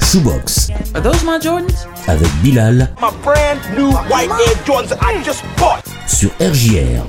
Shoebox. Are those my Jordans? Avec Bilal. My brand new white Air Jordans I just bought. Sur RJR.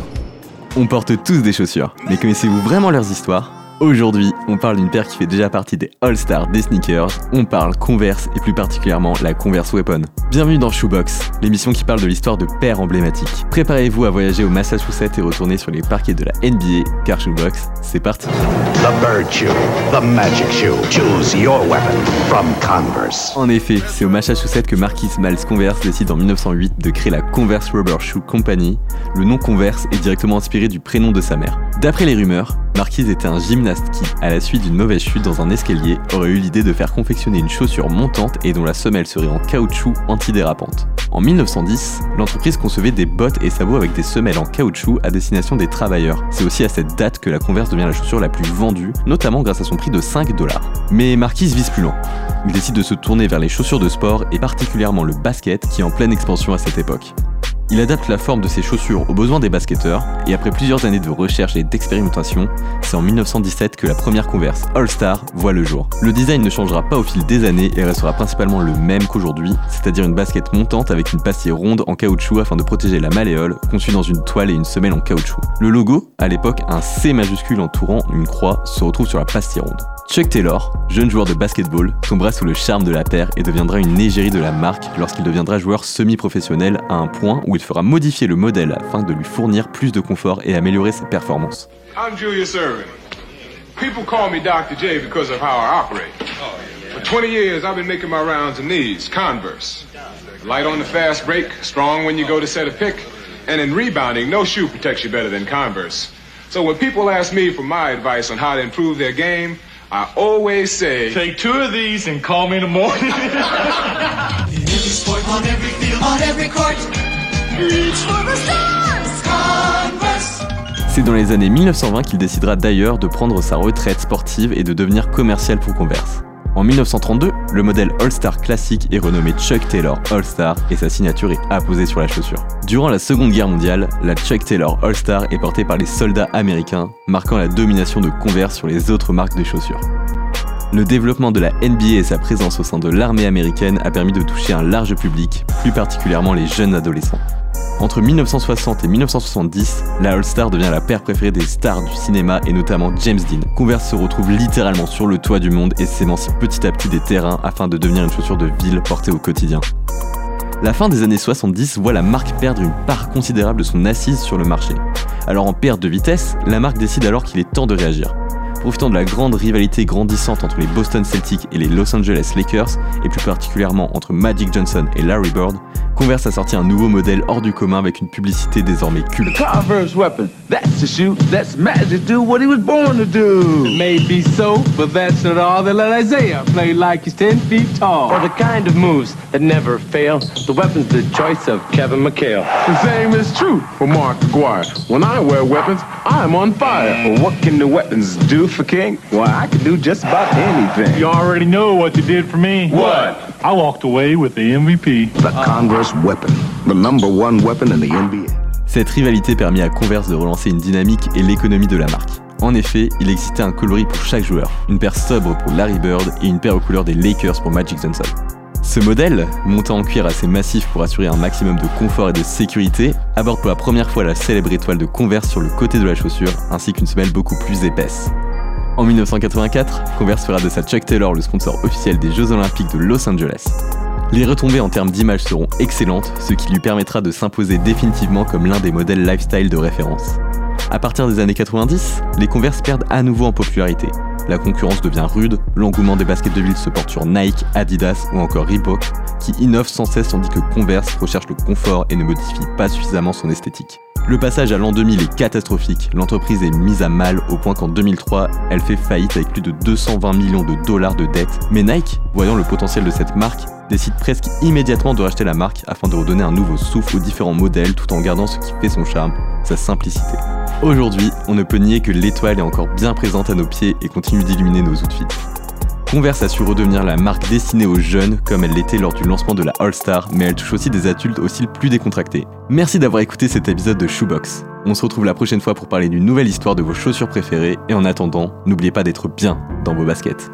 On porte tous des chaussures, mais connaissez-vous vraiment leurs histoires? Aujourd'hui, on parle d'une paire qui fait déjà partie des All-Stars des sneakers. On parle Converse et plus particulièrement la Converse Weapon. Bienvenue dans Shoebox, l'émission qui parle de l'histoire de paires emblématiques. Préparez-vous à voyager au Massachusetts et retourner sur les parquets de la NBA, car Shoebox, c'est parti. The Bird Shoe, the Magic Shoe. Choose your weapon from Converse. En effet, c'est au Massachusetts que Marquis Miles Converse décide en 1908 de créer la Converse Rubber Shoe Company. Le nom Converse est directement inspiré du prénom de sa mère. D'après les rumeurs, Marquise était un qui, à la suite d'une mauvaise chute dans un escalier, aurait eu l'idée de faire confectionner une chaussure montante et dont la semelle serait en caoutchouc antidérapante. En 1910, l'entreprise concevait des bottes et sabots avec des semelles en caoutchouc à destination des travailleurs. C'est aussi à cette date que la Converse devient la chaussure la plus vendue, notamment grâce à son prix de 5 dollars. Mais Marquise vise plus loin. Il décide de se tourner vers les chaussures de sport et particulièrement le basket qui est en pleine expansion à cette époque. Il adapte la forme de ses chaussures aux besoins des basketteurs, et après plusieurs années de recherche et d'expérimentation, c'est en 1917 que la première Converse All-Star voit le jour. Le design ne changera pas au fil des années et restera principalement le même qu'aujourd'hui, c'est-à-dire une basket montante avec une pastille ronde en caoutchouc afin de protéger la malléole, conçue dans une toile et une semelle en caoutchouc. Le logo, à l'époque un C majuscule entourant une croix, se retrouve sur la pastille ronde. Chuck Taylor, jeune joueur de basketball, tombera sous le charme de la paire et deviendra une égérie de la marque lorsqu'il deviendra joueur semi-professionnel à un point où il fera modifier le modèle afin de lui fournir plus de confort et améliorer ses performances. I'm Julius Irvin. People call me Dr. J because of how I operate. For 20 years, I've been making my rounds in these, Converse. Light on the fast break, strong when you go to set a pick, and in rebounding, no shoe protects you better than Converse. So when people ask me for my advice on how to improve their game, I always say, Take two of these and call me in the morning. In every sport, on every field, on every court, reach for the stars. Converse. C'est dans les années 1920 qu'il décidera d'ailleurs de prendre sa retraite sportive et de devenir commercial pour Converse. En 1932, le modèle All-Star classique est renommé Chuck Taylor All-Star et sa signature est apposée sur la chaussure. Durant la Seconde Guerre mondiale, la Chuck Taylor All-Star est portée par les soldats américains, marquant la domination de Converse sur les autres marques de chaussures. Le développement de la NBA et sa présence au sein de l'armée américaine a permis de toucher un large public, plus particulièrement les jeunes adolescents. Entre 1960 et 1970, la All-Star devient la paire préférée des stars du cinéma et notamment James Dean. Converse se retrouve littéralement sur le toit du monde et s'émancipe petit à petit des terrains afin de devenir une chaussure de ville portée au quotidien. La fin des années 70 voit la marque perdre une part considérable de son assise sur le marché. Alors en perte de vitesse, la marque décide alors qu'il est temps de réagir. Profitant de la grande rivalité grandissante entre les Boston Celtics et les Los Angeles Lakers, et plus particulièrement entre Magic Johnson et Larry Bird, Converse a sorti un nouveau modèle hors du commun avec une publicité désormais culte. Converse weapon. That's the shoe. That's Magic do what he was born to do. It may be so, but that's not all. They let Isaiah play like he's 10 feet tall. For the kind of moves that never fail, the weapon's the choice of Kevin McHale. The same is true for Mark Aguirre. When I wear weapons, I'm on fire. Well, what can the weapons do for King? Well, I can do just about anything. You already know what you did for me. What? I walked away with the MVP. The Converse weapon, the number one weapon in the NBA. Cette rivalité permit à Converse de relancer une dynamique et l'économie de la marque. En effet, il existait un coloris pour chaque joueur, une paire sobre pour Larry Bird et une paire aux couleurs des Lakers pour Magic Johnson. Ce modèle, montant en cuir assez massif pour assurer un maximum de confort et de sécurité, aborde pour la première fois la célèbre étoile de Converse sur le côté de la chaussure, ainsi qu'une semelle beaucoup plus épaisse. En 1984, Converse fera de sa Chuck Taylor le sponsor officiel des Jeux Olympiques de Los Angeles. Les retombées en termes d'image seront excellentes, ce qui lui permettra de s'imposer définitivement comme l'un des modèles lifestyle de référence. À partir des années 90, les Converse perdent à nouveau en popularité. La concurrence devient rude, l'engouement des baskets de ville se porte sur Nike, Adidas ou encore Reebok, qui innovent sans cesse tandis que Converse recherche le confort et ne modifie pas suffisamment son esthétique. Le passage à l'an 2000 est catastrophique. L'entreprise est mise à mal au point qu'en 2003, elle fait faillite avec plus de 220 millions de dollars de dettes. Mais Nike, voyant le potentiel de cette marque, décide presque immédiatement de racheter la marque afin de redonner un nouveau souffle aux différents modèles tout en gardant ce qui fait son charme, sa simplicité. Aujourd'hui, on ne peut nier que l'étoile est encore bien présente à nos pieds et continue d'illuminer nos outfits. Converse a su redevenir la marque destinée aux jeunes comme elle l'était lors du lancement de la All-Star, mais elle touche aussi des adultes au style plus décontracté. Merci d'avoir écouté cet épisode de Shoebox. On se retrouve la prochaine fois pour parler d'une nouvelle histoire de vos chaussures préférées et en attendant, n'oubliez pas d'être bien dans vos baskets.